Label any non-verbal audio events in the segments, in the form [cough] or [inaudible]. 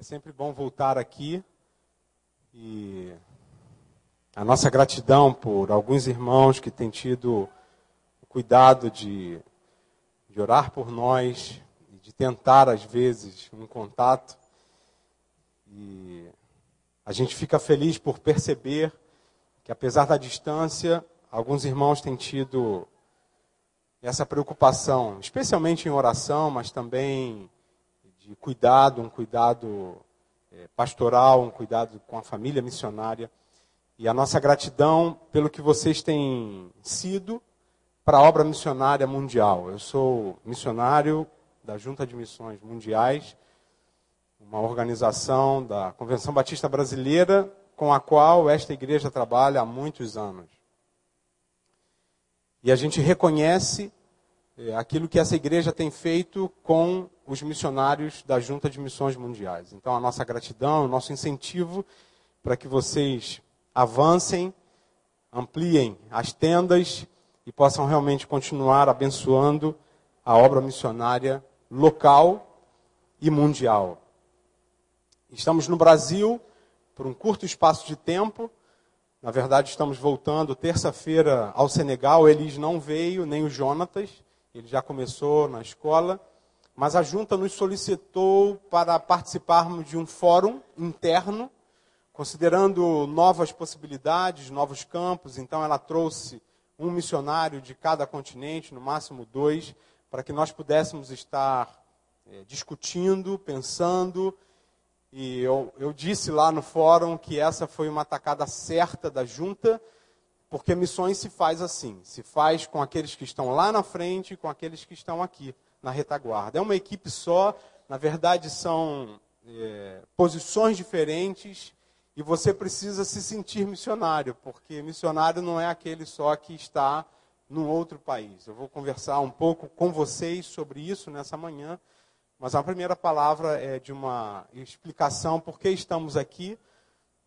É sempre bom voltar aqui e a nossa gratidão por alguns irmãos que têm tido o cuidado de, de orar por nós e de tentar, às vezes, um contato. E a gente fica feliz por perceber que, apesar da distância, alguns irmãos têm tido essa preocupação, especialmente em oração, mas também de cuidado, um cuidado é, pastoral, um cuidado com a família missionária. E a nossa gratidão pelo que vocês têm sido para a obra missionária mundial. Eu sou missionário da Junta de Missões Mundiais, uma organização da Convenção Batista Brasileira com a qual esta igreja trabalha há muitos anos. E a gente reconhece é, aquilo que essa igreja tem feito com os missionários da Junta de Missões Mundiais. Então, a nossa gratidão, o nosso incentivo para que vocês avancem, ampliem as tendas e possam realmente continuar abençoando a obra missionária local e mundial. Estamos no Brasil por um curto espaço de tempo. Na verdade, estamos voltando terça-feira ao Senegal. Elis não veio, nem o Jonatas. Ele já começou na escola mas a junta nos solicitou para participarmos de um fórum interno, considerando novas possibilidades, novos campos. Então, ela trouxe um missionário de cada continente, no máximo dois, para que nós pudéssemos estar é, discutindo, pensando. E eu, eu disse lá no fórum que essa foi uma atacada certa da junta, porque missões se faz assim: se faz com aqueles que estão lá na frente e com aqueles que estão aqui na retaguarda. É uma equipe só, na verdade são é, posições diferentes e você precisa se sentir missionário, porque missionário não é aquele só que está num outro país. Eu vou conversar um pouco com vocês sobre isso nessa manhã, mas a primeira palavra é de uma explicação por que estamos aqui.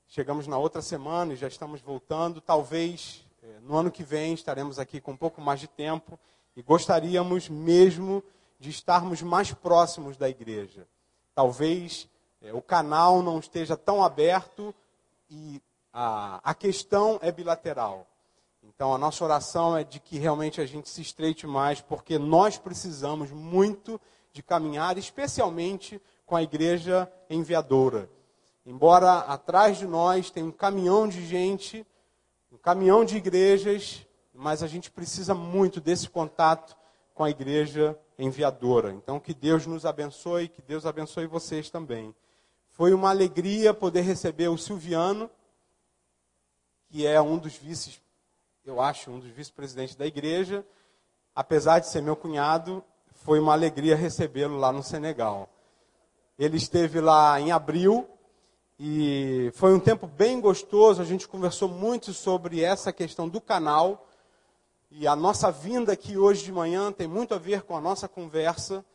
Chegamos na outra semana e já estamos voltando. Talvez é, no ano que vem estaremos aqui com um pouco mais de tempo e gostaríamos mesmo de estarmos mais próximos da igreja. Talvez é, o canal não esteja tão aberto e a, a questão é bilateral. Então a nossa oração é de que realmente a gente se estreite mais, porque nós precisamos muito de caminhar, especialmente com a igreja enviadora. Embora atrás de nós tenha um caminhão de gente, um caminhão de igrejas, mas a gente precisa muito desse contato com a igreja enviadora. Então, que Deus nos abençoe, que Deus abençoe vocês também. Foi uma alegria poder receber o Silviano, que é um dos vices, eu acho, um dos vice-presidentes da igreja. Apesar de ser meu cunhado, foi uma alegria recebê-lo lá no Senegal. Ele esteve lá em abril e foi um tempo bem gostoso. A gente conversou muito sobre essa questão do canal e a nossa vinda aqui hoje de manhã tem muito a ver com a nossa conversa,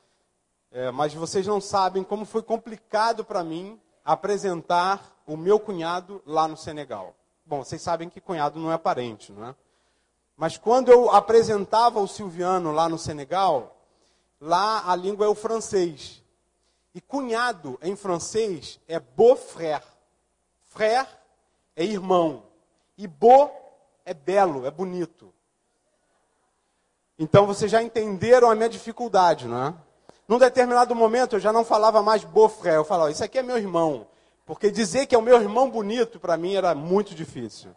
é, mas vocês não sabem como foi complicado para mim apresentar o meu cunhado lá no Senegal. Bom, vocês sabem que cunhado não é parente, não é? Mas quando eu apresentava o Silviano lá no Senegal, lá a língua é o francês. E cunhado em francês é beau-frère. Frère é irmão. E beau é belo, é bonito. Então vocês já entenderam a minha dificuldade, não é? Num determinado momento eu já não falava mais bofré, eu falava, isso aqui é meu irmão. Porque dizer que é o meu irmão bonito para mim era muito difícil.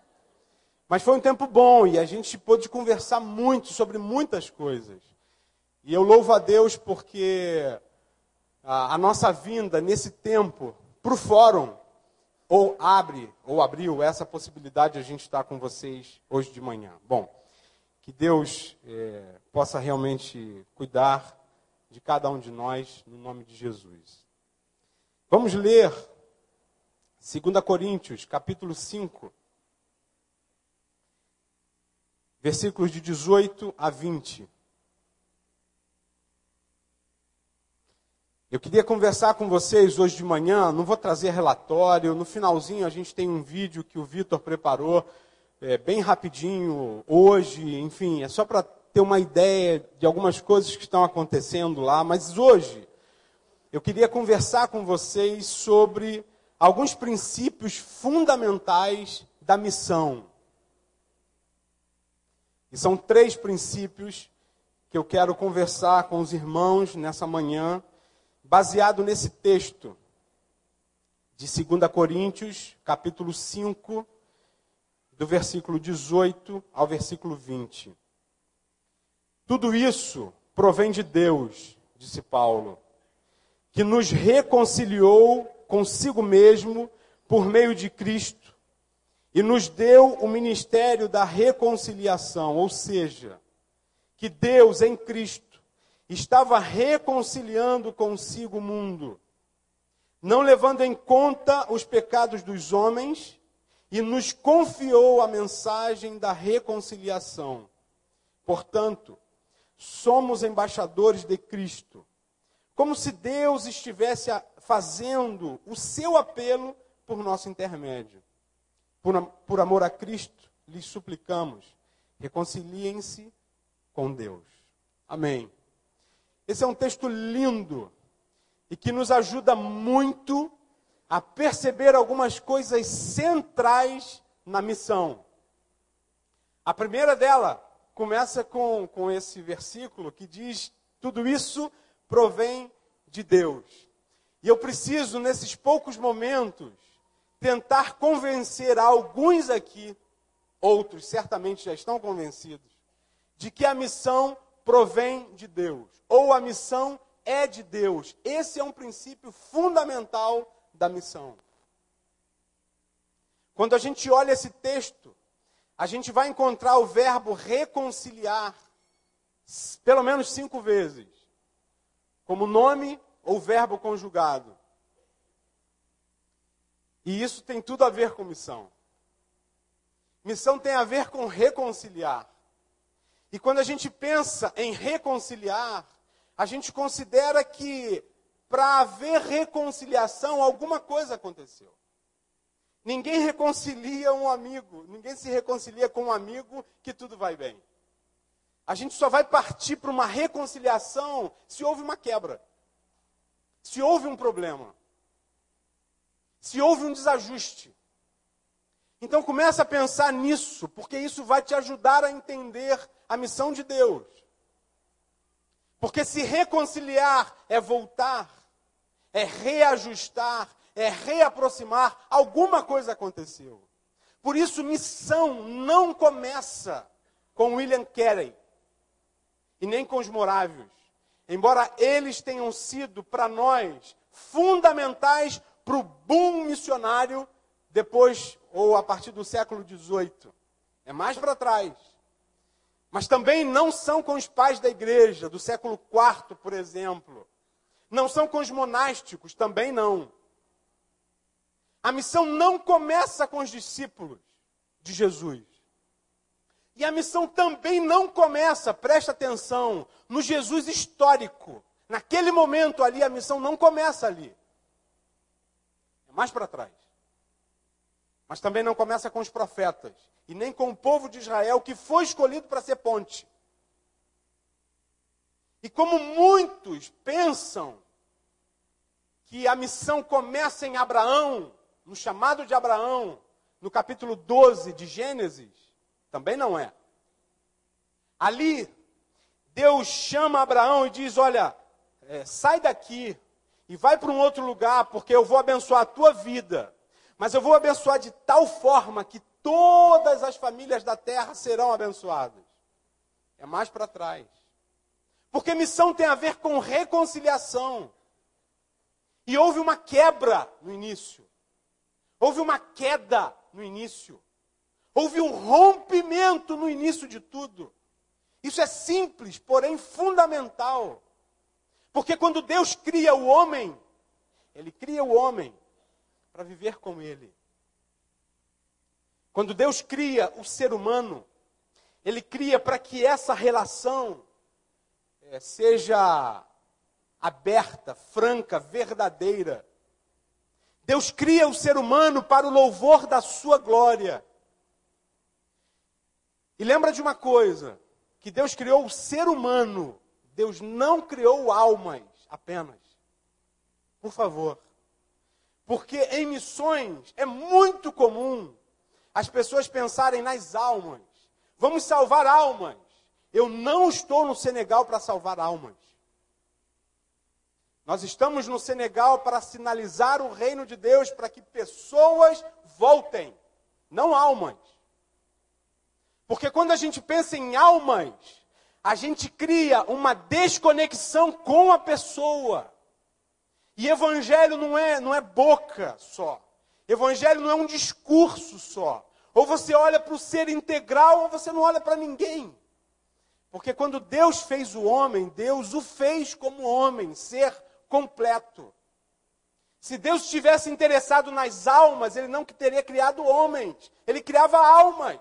Mas foi um tempo bom e a gente pôde conversar muito sobre muitas coisas. E eu louvo a Deus porque a, a nossa vinda nesse tempo para o fórum ou abre ou abriu essa possibilidade de a gente estar com vocês hoje de manhã. Bom. Que Deus é, possa realmente cuidar de cada um de nós, no nome de Jesus. Vamos ler 2 Coríntios, capítulo 5, versículos de 18 a 20. Eu queria conversar com vocês hoje de manhã, não vou trazer relatório, no finalzinho a gente tem um vídeo que o Vitor preparou é, bem rapidinho hoje, enfim, é só para ter uma ideia de algumas coisas que estão acontecendo lá, mas hoje eu queria conversar com vocês sobre alguns princípios fundamentais da missão. E são três princípios que eu quero conversar com os irmãos nessa manhã, baseado nesse texto de 2 Coríntios, capítulo 5, do versículo 18 ao versículo 20. Tudo isso provém de Deus, disse Paulo, que nos reconciliou consigo mesmo por meio de Cristo e nos deu o ministério da reconciliação, ou seja, que Deus em Cristo estava reconciliando consigo o mundo, não levando em conta os pecados dos homens, e nos confiou a mensagem da reconciliação. Portanto, somos embaixadores de Cristo, como se Deus estivesse fazendo o seu apelo por nosso intermédio. Por, por amor a Cristo, lhes suplicamos, reconciliem-se com Deus. Amém. Esse é um texto lindo e que nos ajuda muito a perceber algumas coisas centrais na missão. A primeira dela começa com, com esse versículo que diz: tudo isso provém de Deus. E eu preciso, nesses poucos momentos, tentar convencer alguns aqui, outros certamente já estão convencidos, de que a missão provém de Deus, ou a missão é de Deus. Esse é um princípio fundamental da missão. Quando a gente olha esse texto, a gente vai encontrar o verbo reconciliar pelo menos cinco vezes, como nome ou verbo conjugado. E isso tem tudo a ver com missão. Missão tem a ver com reconciliar. E quando a gente pensa em reconciliar, a gente considera que para haver reconciliação, alguma coisa aconteceu. Ninguém reconcilia um amigo, ninguém se reconcilia com um amigo que tudo vai bem. A gente só vai partir para uma reconciliação se houve uma quebra, se houve um problema, se houve um desajuste. Então começa a pensar nisso, porque isso vai te ajudar a entender a missão de Deus. Porque se reconciliar é voltar, é reajustar, é reaproximar, alguma coisa aconteceu. Por isso, missão não começa com William Carey e nem com os morávios. Embora eles tenham sido para nós fundamentais para o boom missionário depois ou a partir do século XVIII. É mais para trás. Mas também não são com os pais da igreja, do século IV, por exemplo. Não são com os monásticos, também não. A missão não começa com os discípulos de Jesus. E a missão também não começa, presta atenção, no Jesus histórico. Naquele momento ali, a missão não começa ali. É mais para trás. Mas também não começa com os profetas. E nem com o povo de Israel que foi escolhido para ser ponte. E como muitos pensam que a missão começa em Abraão, no chamado de Abraão, no capítulo 12 de Gênesis, também não é. Ali, Deus chama Abraão e diz: Olha, é, sai daqui e vai para um outro lugar, porque eu vou abençoar a tua vida. Mas eu vou abençoar de tal forma que todas as famílias da terra serão abençoadas. É mais para trás. Porque missão tem a ver com reconciliação. E houve uma quebra no início. Houve uma queda no início. Houve um rompimento no início de tudo. Isso é simples, porém fundamental. Porque quando Deus cria o homem, Ele cria o homem para viver com Ele. Quando Deus cria o ser humano, Ele cria para que essa relação seja aberta, franca, verdadeira. Deus cria o ser humano para o louvor da sua glória. E lembra de uma coisa: que Deus criou o ser humano, Deus não criou almas apenas. Por favor. Porque em missões é muito comum as pessoas pensarem nas almas. Vamos salvar almas. Eu não estou no Senegal para salvar almas. Nós estamos no Senegal para sinalizar o reino de Deus para que pessoas voltem, não almas. Porque quando a gente pensa em almas, a gente cria uma desconexão com a pessoa. E evangelho não é, não é boca só. Evangelho não é um discurso só. Ou você olha para o ser integral ou você não olha para ninguém. Porque quando Deus fez o homem, Deus o fez como homem, ser completo. Se Deus estivesse interessado nas almas, ele não teria criado homens, ele criava almas.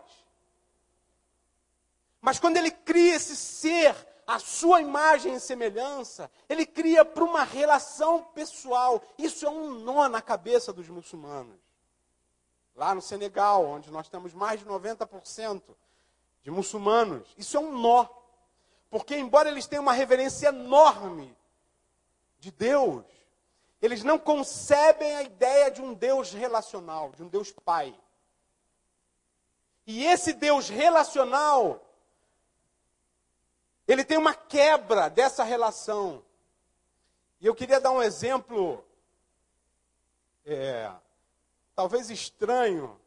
Mas quando ele cria esse ser, a sua imagem e semelhança, ele cria para uma relação pessoal. Isso é um nó na cabeça dos muçulmanos. Lá no Senegal, onde nós temos mais de 90% de muçulmanos, isso é um nó. Porque, embora eles tenham uma reverência enorme de Deus, eles não concebem a ideia de um Deus relacional, de um Deus Pai. E esse Deus relacional ele tem uma quebra dessa relação. E eu queria dar um exemplo, é, talvez estranho,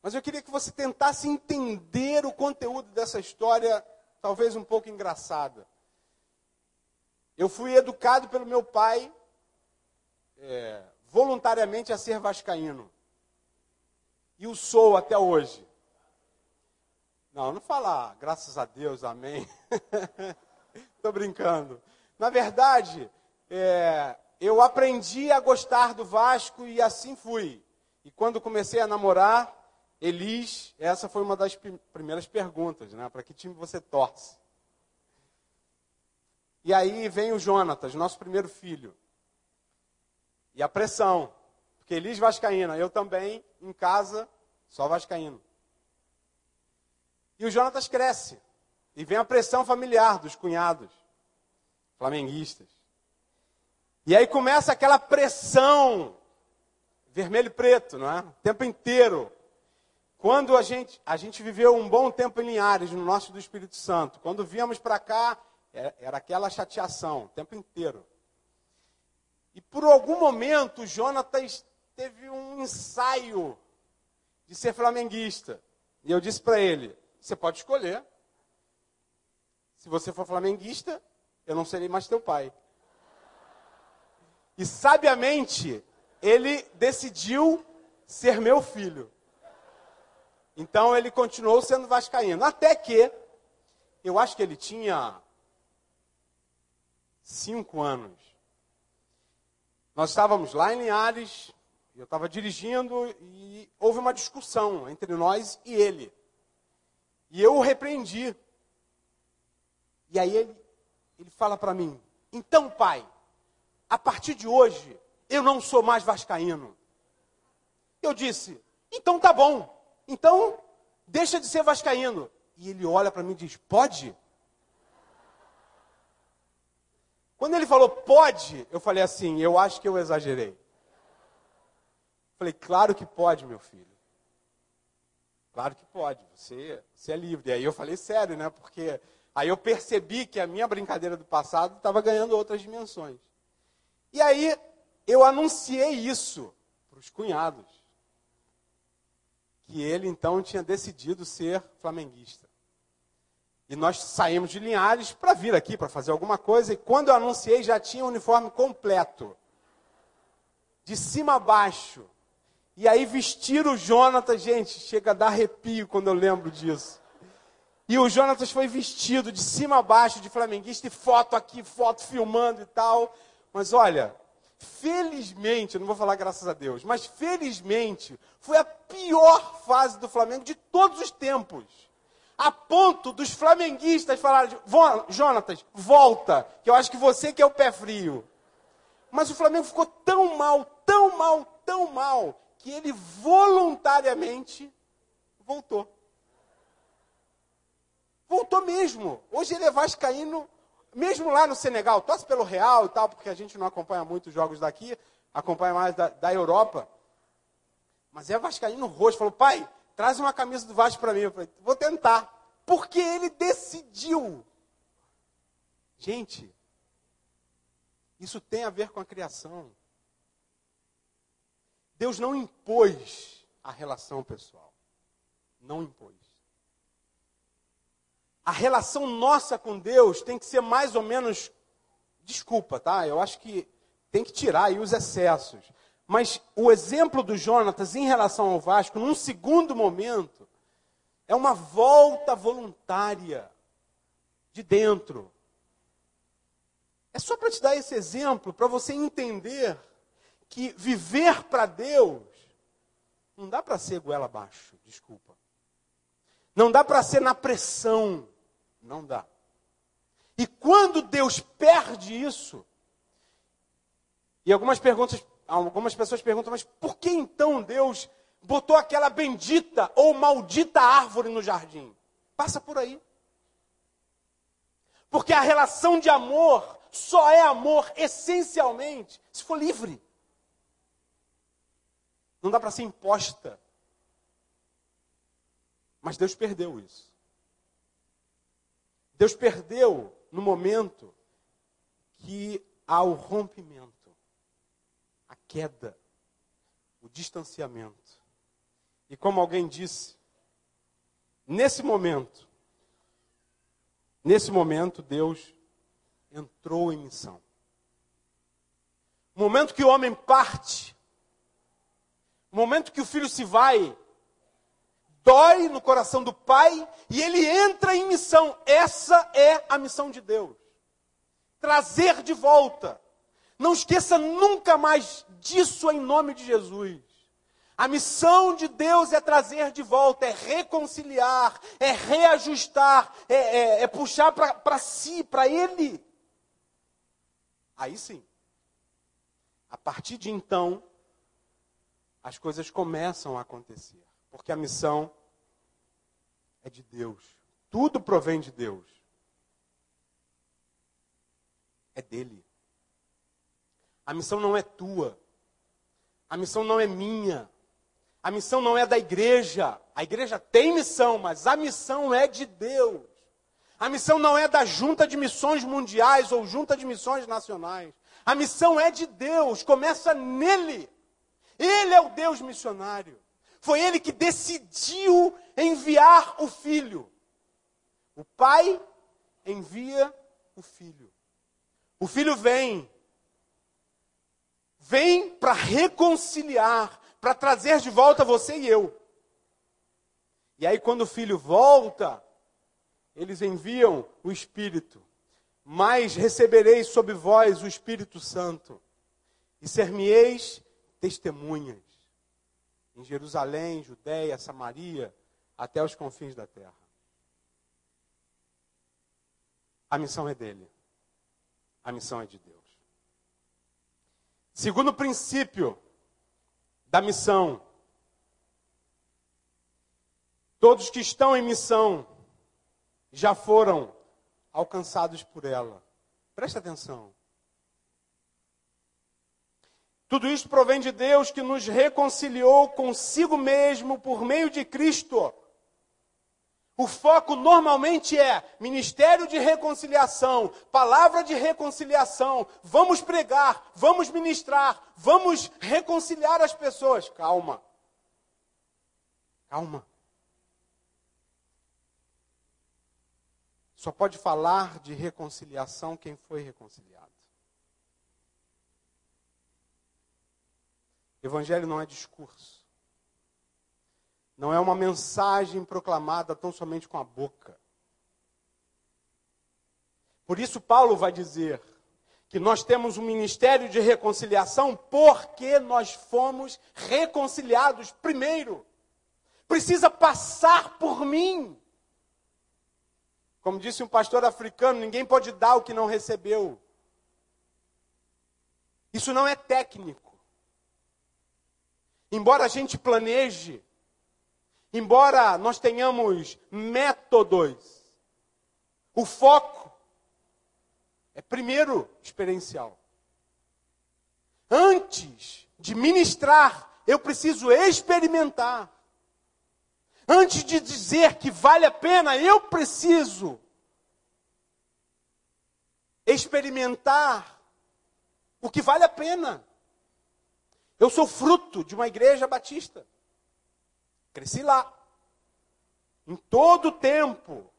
mas eu queria que você tentasse entender o conteúdo dessa história, talvez um pouco engraçada. Eu fui educado pelo meu pai é, voluntariamente a ser vascaíno. E o sou até hoje. Não, não falar, graças a Deus, amém. [laughs] Estou brincando. Na verdade, é, eu aprendi a gostar do Vasco e assim fui. E quando comecei a namorar, Elis, essa foi uma das primeiras perguntas, né? Para que time você torce? E aí vem o Jonatas, nosso primeiro filho. E a pressão, porque Elis vascaína, eu também, em casa, só vascaíno. E o Jonatas cresce. E vem a pressão familiar dos cunhados, flamenguistas. E aí começa aquela pressão, vermelho e preto, não é? O tempo inteiro. Quando a gente, a gente viveu um bom tempo em Linhares, no Norte do Espírito Santo. Quando víamos para cá, era, era aquela chateação, o tempo inteiro. E por algum momento, Jonatas teve um ensaio de ser flamenguista. E eu disse para ele: você pode escolher. Se você for flamenguista, eu não serei mais teu pai. E sabiamente, ele decidiu ser meu filho. Então ele continuou sendo vascaíno. Até que, eu acho que ele tinha cinco anos. Nós estávamos lá em Linhares, eu estava dirigindo e houve uma discussão entre nós e ele. E eu o repreendi. E aí ele, ele fala para mim: então, pai, a partir de hoje, eu não sou mais vascaíno. Eu disse: então tá bom. Então, deixa de ser vascaíno. E ele olha para mim e diz: pode? Quando ele falou pode, eu falei assim: eu acho que eu exagerei. Falei: claro que pode, meu filho. Claro que pode, você, você é livre. E aí eu falei sério, né? Porque aí eu percebi que a minha brincadeira do passado estava ganhando outras dimensões. E aí eu anunciei isso para os cunhados. Que ele então tinha decidido ser flamenguista. E nós saímos de Linhares para vir aqui, para fazer alguma coisa. E quando eu anunciei, já tinha o uniforme completo. De cima a baixo. E aí vestiram o Jonatas, gente, chega a dar arrepio quando eu lembro disso. E o Jonatas foi vestido de cima a baixo de flamenguista e foto aqui, foto filmando e tal. Mas olha, felizmente, não vou falar graças a Deus, mas felizmente foi a pior fase do Flamengo de todos os tempos. A ponto dos flamenguistas falarem, Jonatas, volta, que eu acho que você que é o pé frio. Mas o Flamengo ficou tão mal, tão mal, tão mal, que ele voluntariamente voltou. Voltou mesmo. Hoje ele é vascaíno mesmo lá no Senegal, torce pelo Real e tal, porque a gente não acompanha muito os jogos daqui, acompanha mais da, da Europa. Mas é Vascaíno roxo, falou, pai, traz uma camisa do Vasco para mim. Eu falei, vou tentar. Porque ele decidiu. Gente, isso tem a ver com a criação. Deus não impôs a relação pessoal. Não impôs. A relação nossa com Deus tem que ser mais ou menos. Desculpa, tá? Eu acho que tem que tirar aí os excessos. Mas o exemplo do Jonatas em relação ao Vasco, num segundo momento, é uma volta voluntária de dentro. É só para te dar esse exemplo, para você entender que viver para Deus não dá para ser goela abaixo, desculpa. Não dá para ser na pressão, não dá. E quando Deus perde isso, e algumas perguntas, algumas pessoas perguntam, mas por que então Deus botou aquela bendita ou maldita árvore no jardim? Passa por aí. Porque a relação de amor só é amor essencialmente se for livre. Não dá para ser imposta. Mas Deus perdeu isso. Deus perdeu no momento que há o rompimento, a queda, o distanciamento. E como alguém disse, nesse momento, nesse momento Deus entrou em missão. Momento que o homem parte, momento que o filho se vai, dói no coração do pai e ele entra em missão. Essa é a missão de Deus. Trazer de volta. Não esqueça nunca mais disso em nome de Jesus. A missão de Deus é trazer de volta, é reconciliar, é reajustar, é, é, é puxar para si, para Ele. Aí sim. A partir de então, as coisas começam a acontecer. Porque a missão é de Deus. Tudo provém de Deus. É dele. A missão não é tua. A missão não é minha. A missão não é da igreja. A igreja tem missão, mas a missão é de Deus. A missão não é da junta de missões mundiais ou junta de missões nacionais. A missão é de Deus, começa nele. Ele é o Deus missionário. Foi ele que decidiu enviar o filho. O pai envia o filho. O filho vem. Vem para reconciliar, para trazer de volta você e eu. E aí, quando o filho volta, eles enviam o Espírito. Mas recebereis sobre vós o Espírito Santo, e ser-me-eis testemunhas em Jerusalém, Judéia, Samaria, até os confins da terra. A missão é dele. A missão é de Deus. Segundo princípio da missão, todos que estão em missão já foram alcançados por ela. Presta atenção. Tudo isso provém de Deus que nos reconciliou consigo mesmo por meio de Cristo. O foco normalmente é ministério de reconciliação, palavra de reconciliação. Vamos pregar, vamos ministrar, vamos reconciliar as pessoas. Calma. Calma. Só pode falar de reconciliação quem foi reconciliado. Evangelho não é discurso. Não é uma mensagem proclamada tão somente com a boca. Por isso, Paulo vai dizer que nós temos um ministério de reconciliação porque nós fomos reconciliados primeiro. Precisa passar por mim. Como disse um pastor africano, ninguém pode dar o que não recebeu. Isso não é técnico. Embora a gente planeje, embora nós tenhamos métodos, o foco É primeiro experiencial. Antes de ministrar, eu preciso experimentar. Antes de dizer que vale a pena, eu preciso experimentar o que vale a pena. Eu sou fruto de uma igreja batista. Cresci lá. Em todo tempo,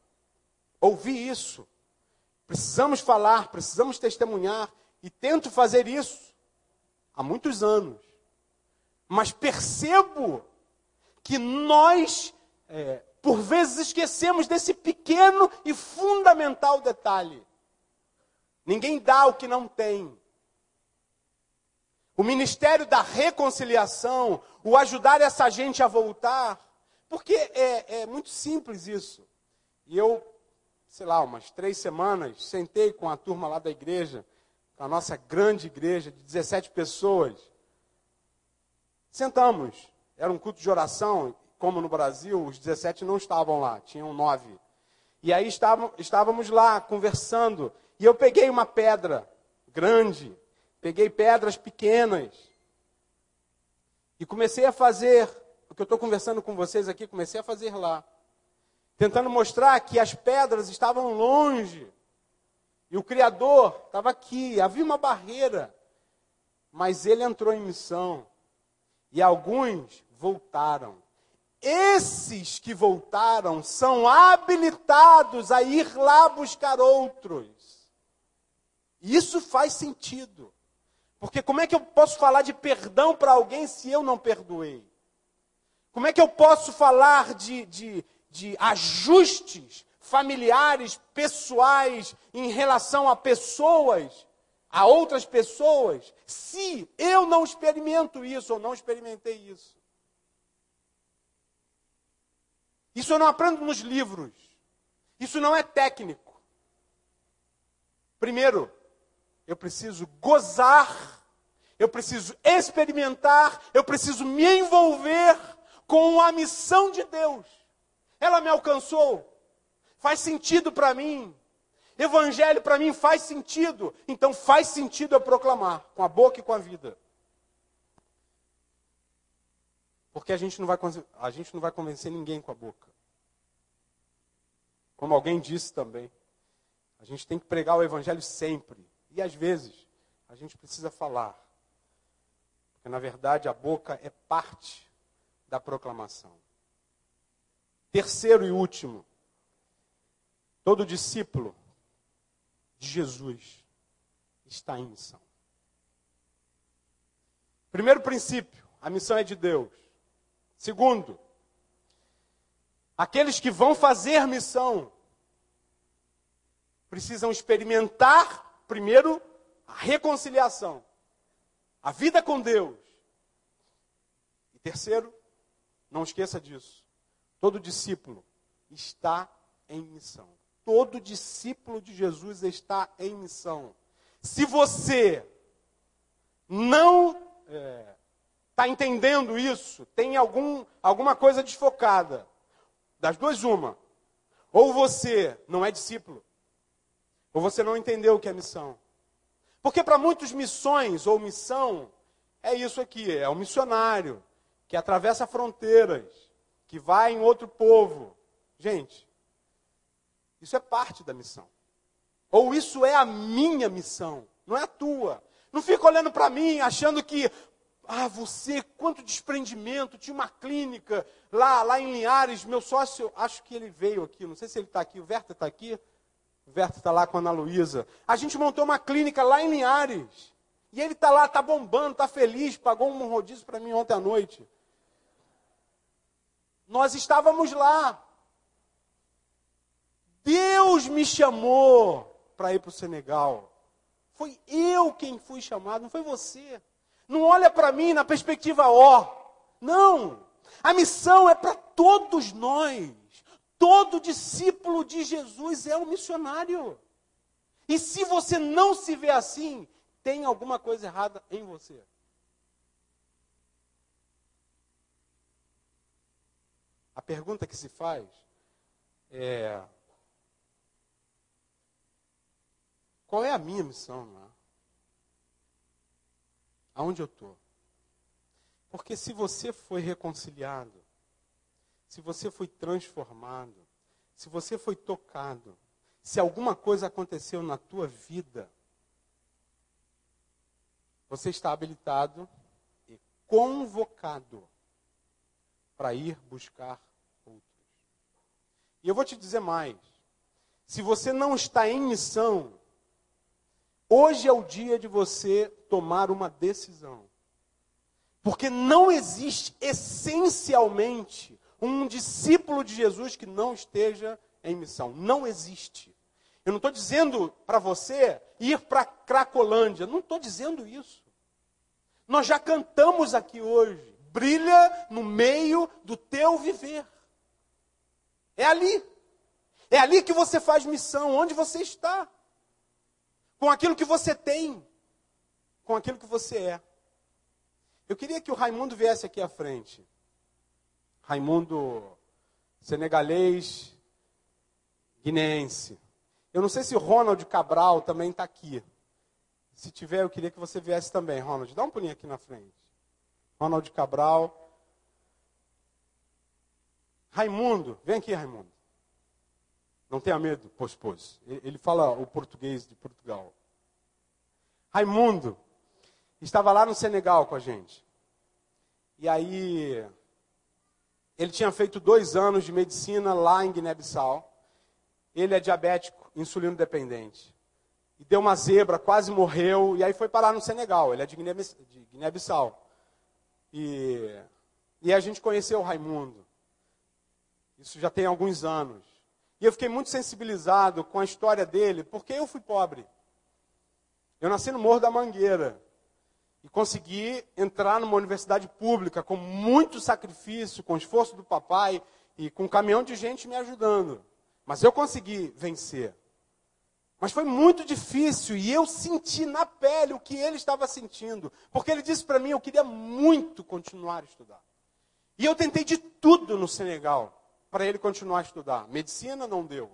ouvi isso. Precisamos falar, precisamos testemunhar. E tento fazer isso há muitos anos. Mas percebo que nós, é, por vezes, esquecemos desse pequeno e fundamental detalhe. Ninguém dá o que não tem. O ministério da reconciliação, o ajudar essa gente a voltar, porque é, é muito simples isso. E eu, sei lá, umas três semanas, sentei com a turma lá da igreja, com a nossa grande igreja de 17 pessoas. Sentamos, era um culto de oração, como no Brasil, os 17 não estavam lá, tinham nove. E aí estávamos lá conversando, e eu peguei uma pedra grande, peguei pedras pequenas, e comecei a fazer o que eu estou conversando com vocês aqui, comecei a fazer lá. Tentando mostrar que as pedras estavam longe. E o Criador estava aqui, havia uma barreira. Mas ele entrou em missão. E alguns voltaram. Esses que voltaram são habilitados a ir lá buscar outros. Isso faz sentido. Porque como é que eu posso falar de perdão para alguém se eu não perdoei? Como é que eu posso falar de, de, de ajustes familiares, pessoais, em relação a pessoas, a outras pessoas, se eu não experimento isso ou não experimentei isso? Isso eu não aprendo nos livros. Isso não é técnico. Primeiro, eu preciso gozar, eu preciso experimentar, eu preciso me envolver com a missão de Deus. Ela me alcançou. Faz sentido para mim. Evangelho para mim faz sentido. Então faz sentido eu proclamar com a boca e com a vida. Porque a gente não vai, a gente não vai convencer ninguém com a boca. Como alguém disse também, a gente tem que pregar o evangelho sempre. E às vezes a gente precisa falar. Porque na verdade a boca é parte da proclamação. Terceiro e último, todo discípulo de Jesus está em missão. Primeiro princípio, a missão é de Deus. Segundo, aqueles que vão fazer missão precisam experimentar, primeiro, a reconciliação, a vida com Deus. E terceiro, não esqueça disso. Todo discípulo está em missão. Todo discípulo de Jesus está em missão. Se você não está é, tá entendendo isso, tem algum, alguma coisa desfocada. Das duas, uma. Ou você não é discípulo, ou você não entendeu o que é missão. Porque para muitos, missões ou missão é isso aqui: é um missionário, que atravessa fronteiras, que vai em outro povo. Gente, isso é parte da missão. Ou isso é a minha missão, não é a tua. Não fica olhando para mim achando que, ah, você, quanto desprendimento, tinha uma clínica lá, lá em Linhares, meu sócio, acho que ele veio aqui, não sei se ele está aqui, o Verta está aqui, o Verta está lá com a Ana Luísa. A gente montou uma clínica lá em Linhares. E ele está lá, está bombando, está feliz, pagou um rodízio para mim ontem à noite. Nós estávamos lá. Deus me chamou para ir para o Senegal. Foi eu quem fui chamado, não foi você. Não olha para mim na perspectiva ó. Não. A missão é para todos nós. Todo discípulo de Jesus é um missionário. E se você não se vê assim, tem alguma coisa errada em você. A pergunta que se faz é: qual é a minha missão lá? Aonde eu estou? Porque se você foi reconciliado, se você foi transformado, se você foi tocado, se alguma coisa aconteceu na tua vida, você está habilitado e convocado para ir buscar outros. E eu vou te dizer mais: se você não está em missão, hoje é o dia de você tomar uma decisão. Porque não existe essencialmente um discípulo de Jesus que não esteja em missão. Não existe. Eu não estou dizendo para você ir para Cracolândia. Não estou dizendo isso. Nós já cantamos aqui hoje. Brilha no meio do teu viver. É ali. É ali que você faz missão, onde você está. Com aquilo que você tem. Com aquilo que você é. Eu queria que o Raimundo viesse aqui à frente. Raimundo senegalês, guineense. Eu não sei se Ronald Cabral também está aqui. Se tiver, eu queria que você viesse também, Ronald. Dá um pulinho aqui na frente. Ronald Cabral. Raimundo, vem aqui, Raimundo. Não tenha medo, pois, pois. Ele fala o português de Portugal. Raimundo estava lá no Senegal com a gente. E aí, ele tinha feito dois anos de medicina lá em Guiné-Bissau. Ele é diabético, insulino dependente. E deu uma zebra, quase morreu, e aí foi parar no Senegal. Ele é de Guiné-Bissau. E, e a gente conheceu o Raimundo. Isso já tem alguns anos. E eu fiquei muito sensibilizado com a história dele, porque eu fui pobre. Eu nasci no Morro da Mangueira. E consegui entrar numa universidade pública com muito sacrifício, com esforço do papai e com um caminhão de gente me ajudando. Mas eu consegui vencer. Mas foi muito difícil e eu senti na pele o que ele estava sentindo. Porque ele disse para mim: eu queria muito continuar a estudar. E eu tentei de tudo no Senegal para ele continuar a estudar. Medicina não deu.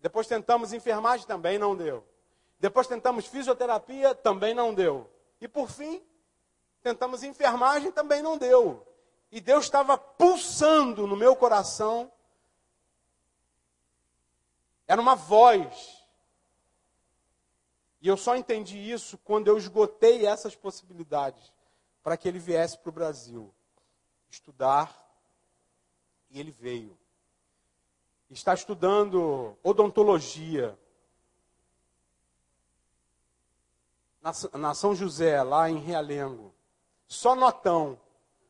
Depois tentamos enfermagem, também não deu. Depois tentamos fisioterapia, também não deu. E por fim, tentamos enfermagem, também não deu. E Deus estava pulsando no meu coração. Era uma voz. E eu só entendi isso quando eu esgotei essas possibilidades para que ele viesse para o Brasil estudar. E ele veio está estudando odontologia na, São José, lá em Realengo. Só notão.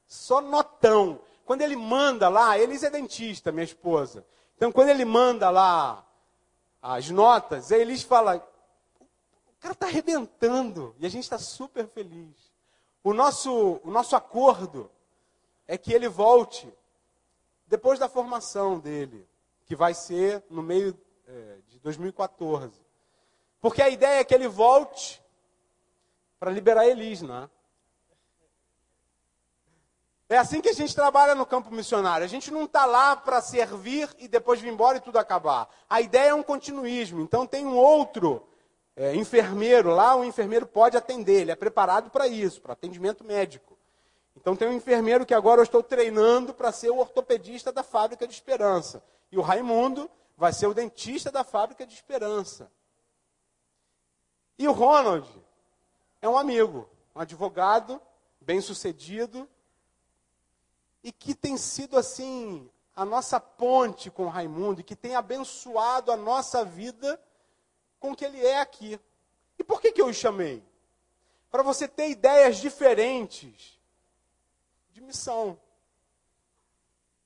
Só notão. Quando ele manda lá, eles é dentista, minha esposa. Então, quando ele manda lá as notas, aí falam: o cara está arrebentando. E a gente está super feliz. O nosso, o nosso acordo é que ele volte depois da formação dele que vai ser no meio é, de 2014. Porque a ideia é que ele volte para liberar Elis, não é? É assim que a gente trabalha no campo missionário. A gente não está lá para servir e depois vir embora e tudo acabar. A ideia é um continuismo. Então tem um outro é, enfermeiro lá, o enfermeiro pode atender, ele é preparado para isso, para atendimento médico. Então tem um enfermeiro que agora eu estou treinando para ser o ortopedista da fábrica de esperança. E o Raimundo vai ser o dentista da fábrica de esperança. E o Ronald é um amigo, um advogado bem sucedido e que tem sido assim a nossa ponte com Raimundo e que tem abençoado a nossa vida com o que ele é aqui. E por que, que eu o chamei? Para você ter ideias diferentes de missão.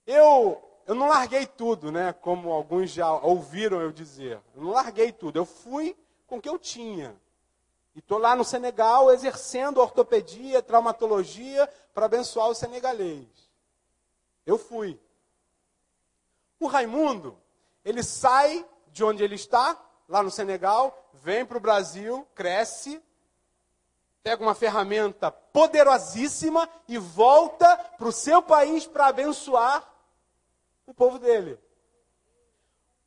Eu eu não larguei tudo, né? Como alguns já ouviram eu dizer. Eu não larguei tudo. Eu fui com o que eu tinha. E estou lá no Senegal exercendo ortopedia, traumatologia para abençoar o senegalês. Eu fui. O Raimundo, ele sai de onde ele está, lá no Senegal, vem para o Brasil, cresce, pega uma ferramenta poderosíssima e volta para o seu país para abençoar o povo dele.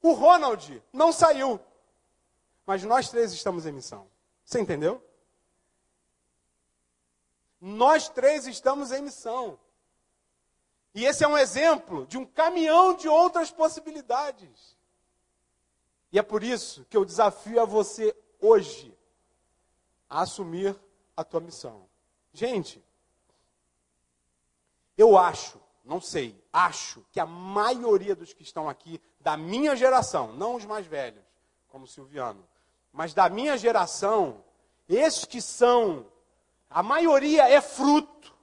O Ronald não saiu. mas nós três estamos em missão. Você entendeu? Nós três estamos em missão. E esse é um exemplo de um caminhão de outras possibilidades. E é por isso que eu desafio a você hoje a assumir a tua missão. Gente, eu acho, não sei, acho que a maioria dos que estão aqui, da minha geração, não os mais velhos, como Silviano, mas da minha geração, esses que são, a maioria é fruto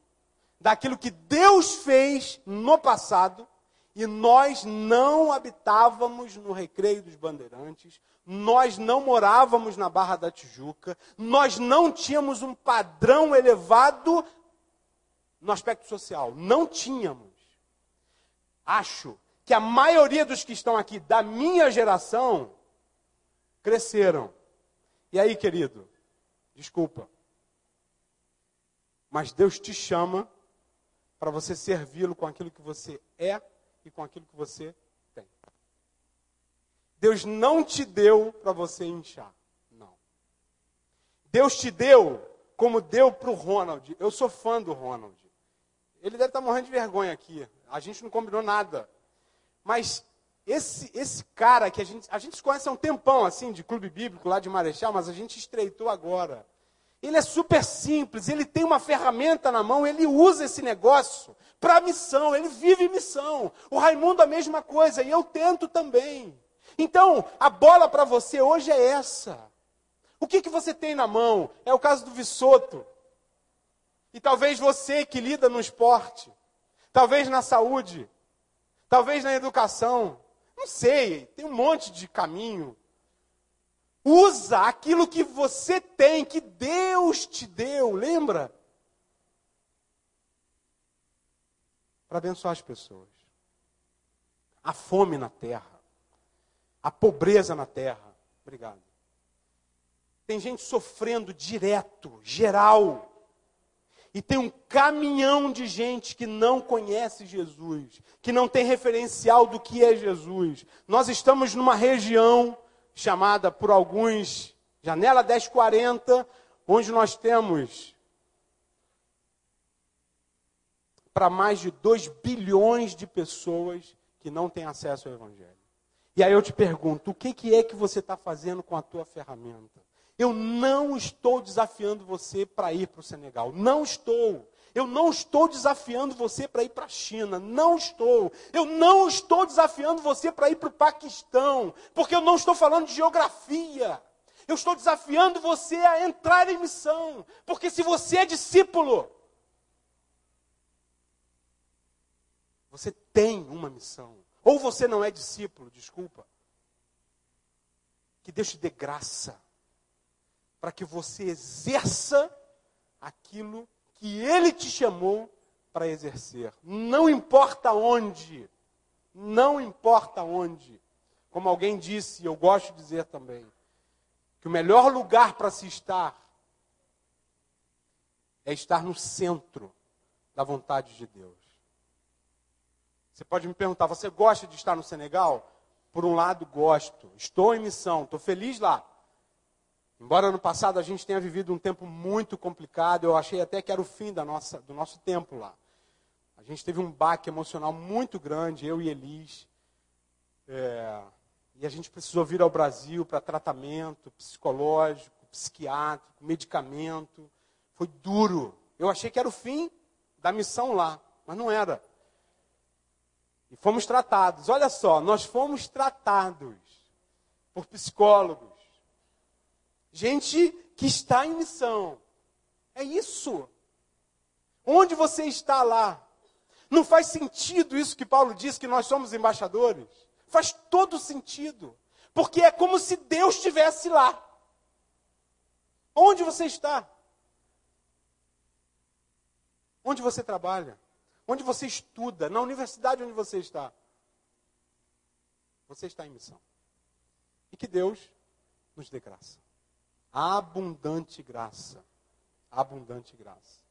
daquilo que Deus fez no passado e nós não habitávamos no Recreio dos Bandeirantes, nós não morávamos na Barra da Tijuca, nós não tínhamos um padrão elevado no aspecto social. Não tínhamos. Acho que a maioria dos que estão aqui da minha geração cresceram. E aí, querido, desculpa. Mas Deus te chama para você servi-lo com aquilo que você é e com aquilo que você tem. Deus não te deu para você inchar. Não. Deus te deu como deu para o Ronald. Eu sou fã do Ronald. Ele deve estar tá morrendo de vergonha aqui. A gente não combinou nada. Mas esse, esse cara que a gente, a gente conhece há um tempão, assim, de clube bíblico lá de Marechal, mas a gente estreitou agora. Ele é super simples, ele tem uma ferramenta na mão, ele usa esse negócio para missão, ele vive missão. O Raimundo a mesma coisa, e eu tento também. Então, a bola para você hoje é essa. O que, que você tem na mão? É o caso do Vissoto. E talvez você que lida no esporte, talvez na saúde, talvez na educação, não sei, tem um monte de caminho. Usa aquilo que você tem, que Deus te deu, lembra? Para abençoar as pessoas. A fome na terra, a pobreza na terra. Obrigado. Tem gente sofrendo direto, geral. E tem um caminhão de gente que não conhece Jesus, que não tem referencial do que é Jesus. Nós estamos numa região chamada por alguns Janela 1040, onde nós temos para mais de 2 bilhões de pessoas que não têm acesso ao Evangelho. E aí eu te pergunto, o que, que é que você está fazendo com a tua ferramenta? Eu não estou desafiando você para ir para o Senegal. Não estou. Eu não estou desafiando você para ir para a China, não estou. Eu não estou desafiando você para ir para o Paquistão, porque eu não estou falando de geografia. Eu estou desafiando você a entrar em missão, porque se você é discípulo, você tem uma missão. Ou você não é discípulo, desculpa. Que Deus te dê graça para que você exerça aquilo que Ele te chamou para exercer. Não importa onde, não importa onde. Como alguém disse, eu gosto de dizer também, que o melhor lugar para se estar é estar no centro da vontade de Deus. Você pode me perguntar, você gosta de estar no Senegal? Por um lado, gosto. Estou em missão, estou feliz lá. Embora no passado a gente tenha vivido um tempo muito complicado, eu achei até que era o fim da nossa, do nosso tempo lá. A gente teve um baque emocional muito grande, eu e Elis. É, e a gente precisou vir ao Brasil para tratamento psicológico, psiquiátrico, medicamento. Foi duro. Eu achei que era o fim da missão lá, mas não era. E fomos tratados. Olha só, nós fomos tratados por psicólogos Gente que está em missão. É isso. Onde você está lá? Não faz sentido isso que Paulo diz que nós somos embaixadores? Faz todo sentido. Porque é como se Deus estivesse lá. Onde você está? Onde você trabalha? Onde você estuda? Na universidade onde você está? Você está em missão. E que Deus nos dê graça abundante graça. Abundante graça.